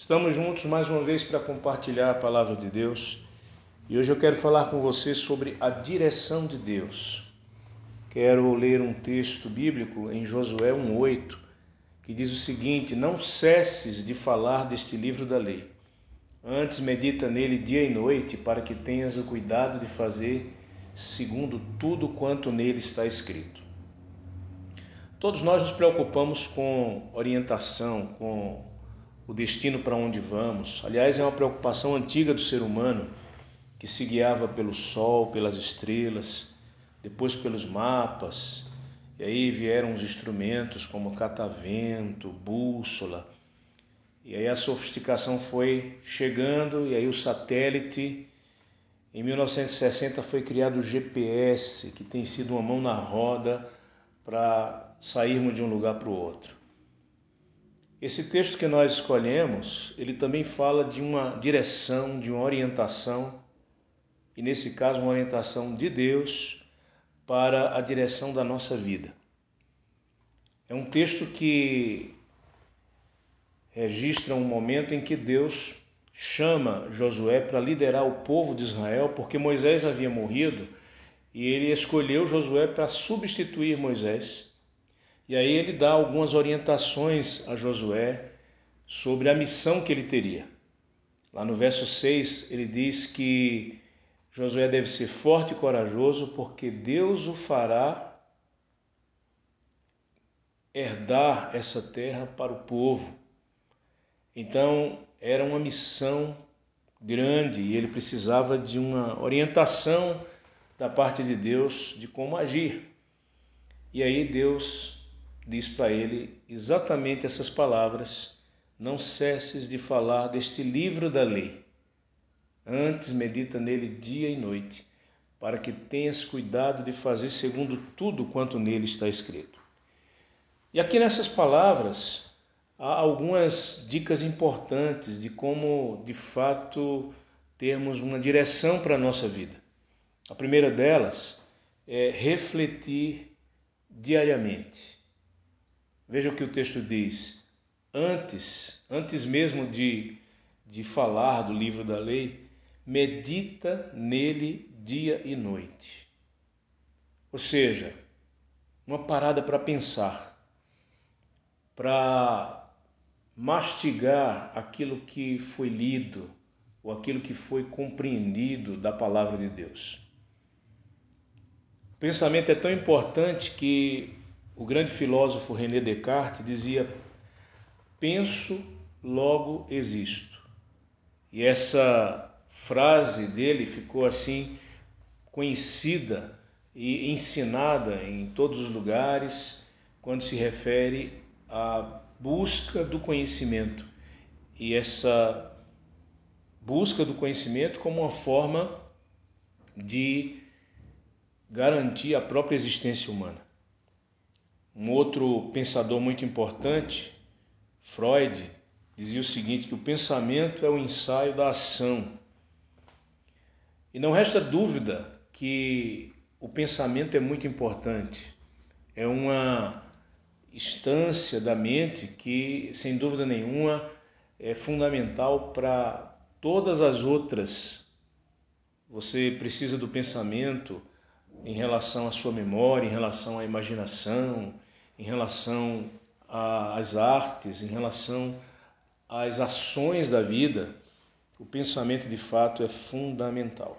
Estamos juntos mais uma vez para compartilhar a palavra de Deus e hoje eu quero falar com você sobre a direção de Deus. Quero ler um texto bíblico em Josué 1,8 que diz o seguinte: Não cesses de falar deste livro da lei, antes medita nele dia e noite, para que tenhas o cuidado de fazer segundo tudo quanto nele está escrito. Todos nós nos preocupamos com orientação, com o destino para onde vamos. Aliás, é uma preocupação antiga do ser humano que se guiava pelo sol, pelas estrelas, depois pelos mapas. E aí vieram os instrumentos como catavento, bússola. E aí a sofisticação foi chegando e aí o satélite em 1960 foi criado o GPS, que tem sido uma mão na roda para sairmos de um lugar para o outro. Esse texto que nós escolhemos, ele também fala de uma direção, de uma orientação, e nesse caso, uma orientação de Deus para a direção da nossa vida. É um texto que registra um momento em que Deus chama Josué para liderar o povo de Israel, porque Moisés havia morrido e ele escolheu Josué para substituir Moisés. E aí ele dá algumas orientações a Josué sobre a missão que ele teria. Lá no verso 6, ele diz que Josué deve ser forte e corajoso, porque Deus o fará herdar essa terra para o povo. Então, era uma missão grande e ele precisava de uma orientação da parte de Deus de como agir. E aí Deus diz para ele exatamente essas palavras: Não cesses de falar deste livro da lei. Antes medita nele dia e noite, para que tenhas cuidado de fazer segundo tudo quanto nele está escrito. E aqui nessas palavras há algumas dicas importantes de como, de fato, termos uma direção para a nossa vida. A primeira delas é refletir diariamente. Veja o que o texto diz. Antes, antes mesmo de, de falar do livro da lei, medita nele dia e noite. Ou seja, uma parada para pensar, para mastigar aquilo que foi lido ou aquilo que foi compreendido da palavra de Deus. O pensamento é tão importante que o grande filósofo René Descartes dizia: penso, logo existo. E essa frase dele ficou assim conhecida e ensinada em todos os lugares quando se refere à busca do conhecimento. E essa busca do conhecimento como uma forma de garantir a própria existência humana. Um outro pensador muito importante, Freud, dizia o seguinte: que o pensamento é o ensaio da ação. E não resta dúvida que o pensamento é muito importante. É uma instância da mente que, sem dúvida nenhuma, é fundamental para todas as outras. Você precisa do pensamento em relação à sua memória, em relação à imaginação, em relação às artes, em relação às ações da vida, o pensamento de fato é fundamental.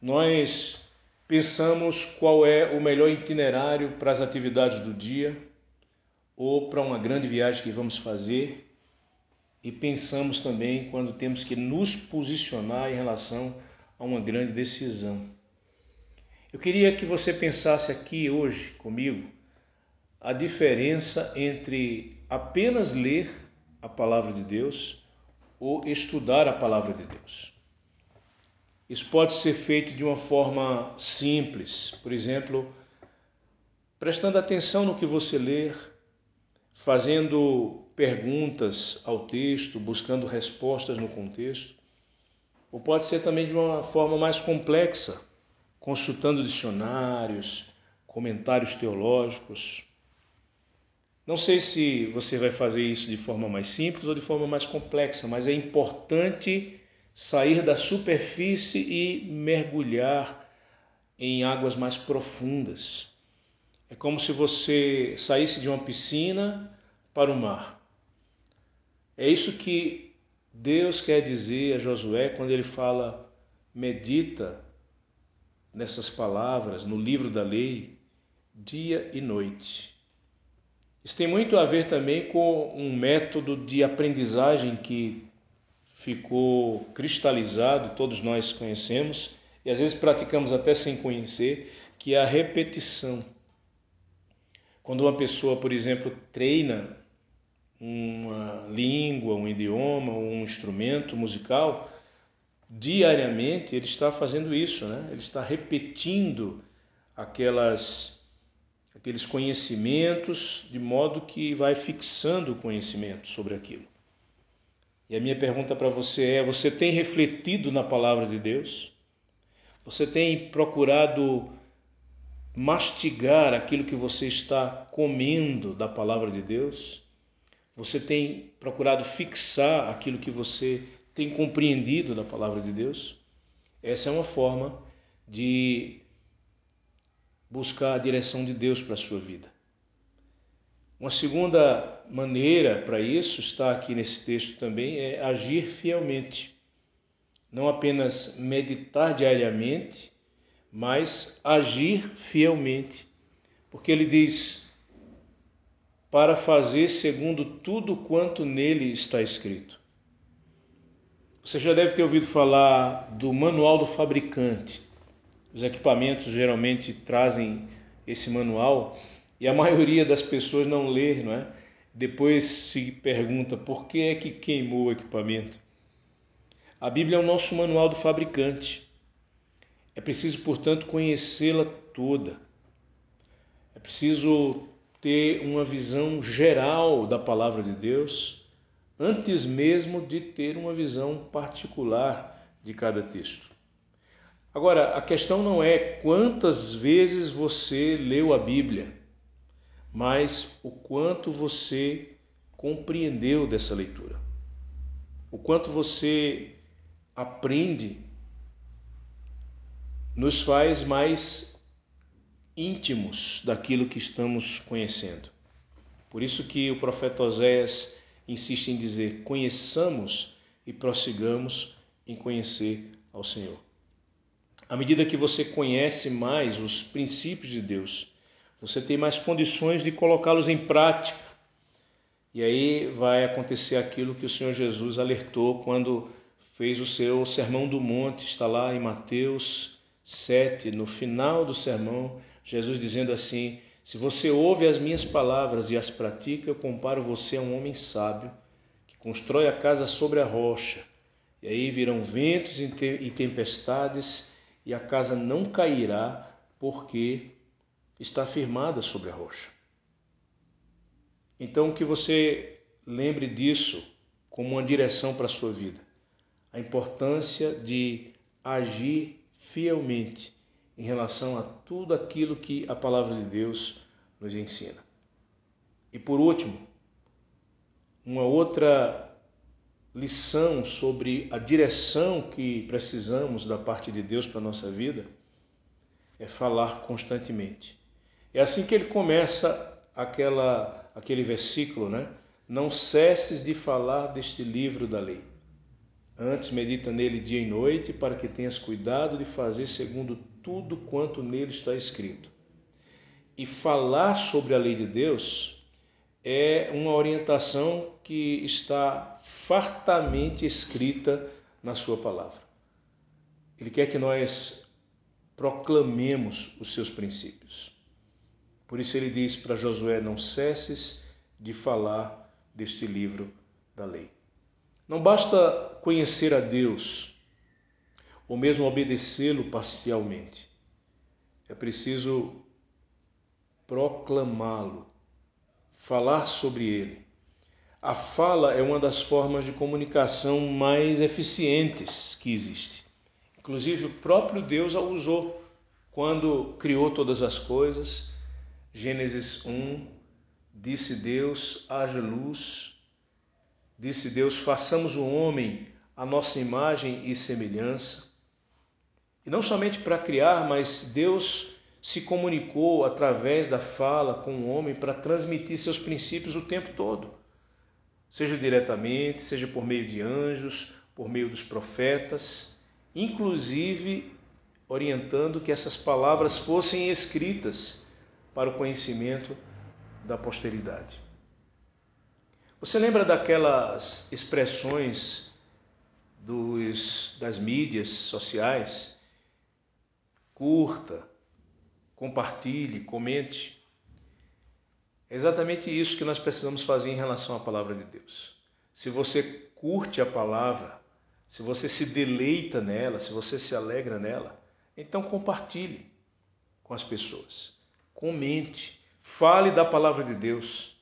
Nós pensamos qual é o melhor itinerário para as atividades do dia ou para uma grande viagem que vamos fazer e pensamos também quando temos que nos posicionar em relação a uma grande decisão. Eu queria que você pensasse aqui hoje comigo a diferença entre apenas ler a palavra de Deus ou estudar a palavra de Deus. Isso pode ser feito de uma forma simples, por exemplo, prestando atenção no que você ler, fazendo perguntas ao texto, buscando respostas no contexto, ou pode ser também de uma forma mais complexa, consultando dicionários, comentários teológicos, Não sei se você vai fazer isso de forma mais simples ou de forma mais complexa, mas é importante sair da superfície e mergulhar em águas mais profundas. É como se você saísse de uma piscina para o mar. É isso que Deus quer dizer a Josué quando ele fala: medita nessas palavras, no livro da lei, dia e noite. Isso tem muito a ver também com um método de aprendizagem que ficou cristalizado, todos nós conhecemos, e às vezes praticamos até sem conhecer, que é a repetição. Quando uma pessoa, por exemplo, treina uma língua, um idioma, um instrumento musical, diariamente ele está fazendo isso, né? Ele está repetindo aquelas aqueles conhecimentos de modo que vai fixando o conhecimento sobre aquilo. E a minha pergunta para você é: você tem refletido na palavra de Deus? Você tem procurado mastigar aquilo que você está comendo da palavra de Deus? Você tem procurado fixar aquilo que você tem compreendido da palavra de Deus? Essa é uma forma de buscar a direção de Deus para a sua vida. Uma segunda maneira para isso está aqui nesse texto também é agir fielmente. Não apenas meditar diariamente, mas agir fielmente. Porque ele diz: para fazer segundo tudo quanto nele está escrito. Você já deve ter ouvido falar do manual do fabricante. Os equipamentos geralmente trazem esse manual e a maioria das pessoas não lê, não é? Depois se pergunta por que é que queimou o equipamento. A Bíblia é o nosso manual do fabricante. É preciso, portanto, conhecê-la toda. É preciso ter uma visão geral da palavra de Deus antes mesmo de ter uma visão particular de cada texto. Agora, a questão não é quantas vezes você leu a Bíblia, mas o quanto você compreendeu dessa leitura, o quanto você aprende, nos faz mais íntimos daquilo que estamos conhecendo. Por isso que o profeta Oséias insiste em dizer: conheçamos e prossigamos em conhecer ao Senhor. À medida que você conhece mais os princípios de Deus, você tem mais condições de colocá-los em prática. E aí vai acontecer aquilo que o Senhor Jesus alertou quando fez o seu Sermão do Monte, está lá em Mateus 7, no final do sermão, Jesus dizendo assim: se você ouve as minhas palavras e as pratica, eu comparo você a um homem sábio que constrói a casa sobre a rocha. E aí virão ventos e tempestades, e a casa não cairá, porque está firmada sobre a rocha. Então, que você lembre disso como uma direção para a sua vida. A importância de agir fielmente em relação a tudo aquilo que a palavra de Deus nos ensina. E por último, uma outra lição sobre a direção que precisamos da parte de Deus para a nossa vida é falar constantemente. É assim que ele começa aquela, aquele versículo, né? Não cesses de falar deste livro da lei. Antes medita nele dia e noite, para que tenhas cuidado de fazer segundo tudo quanto nele está escrito. E falar sobre a lei de Deus é uma orientação que está fartamente escrita na Sua palavra. Ele quer que nós proclamemos os seus princípios. Por isso ele diz para Josué: Não cesses de falar deste livro da lei. Não basta conhecer a Deus ou mesmo obedecê-lo parcialmente. É preciso proclamá-lo, falar sobre ele. A fala é uma das formas de comunicação mais eficientes que existe. Inclusive, o próprio Deus a usou quando criou todas as coisas. Gênesis 1, disse Deus: haja luz. Disse Deus: façamos o homem a nossa imagem e semelhança. E não somente para criar, mas Deus se comunicou através da fala com o homem para transmitir seus princípios o tempo todo, seja diretamente, seja por meio de anjos, por meio dos profetas, inclusive orientando que essas palavras fossem escritas para o conhecimento da posteridade. Você lembra daquelas expressões dos, das mídias sociais? Curta, compartilhe, comente. É exatamente isso que nós precisamos fazer em relação à palavra de Deus. Se você curte a palavra, se você se deleita nela, se você se alegra nela, então compartilhe com as pessoas. Comente, fale da palavra de Deus.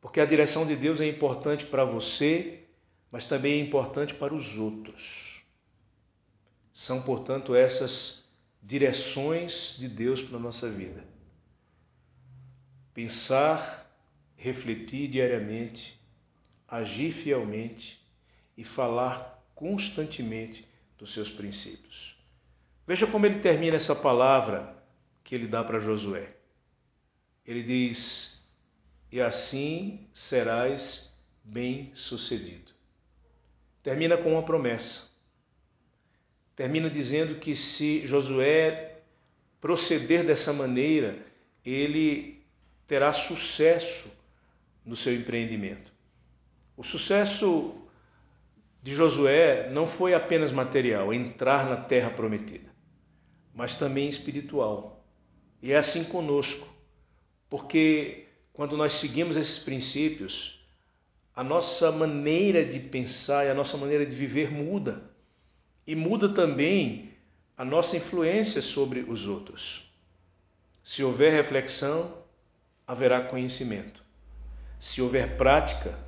Porque a direção de Deus é importante para você, mas também é importante para os outros. São, portanto, essas direções de Deus para a nossa vida. Pensar, refletir diariamente, agir fielmente e falar constantemente dos seus princípios. Veja como ele termina essa palavra que ele dá para Josué. Ele diz: E assim serás bem-sucedido. Termina com uma promessa. Termina dizendo que se Josué proceder dessa maneira, ele terá sucesso no seu empreendimento. O sucesso de Josué não foi apenas material, entrar na terra prometida mas também espiritual. E é assim conosco, porque quando nós seguimos esses princípios, a nossa maneira de pensar e a nossa maneira de viver muda. E muda também a nossa influência sobre os outros. Se houver reflexão, haverá conhecimento. Se houver prática,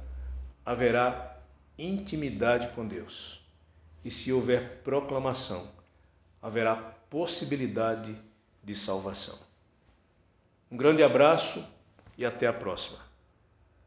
haverá intimidade com Deus. E se houver proclamação, haverá possibilidade de salvação. Um grande abraço e até a próxima.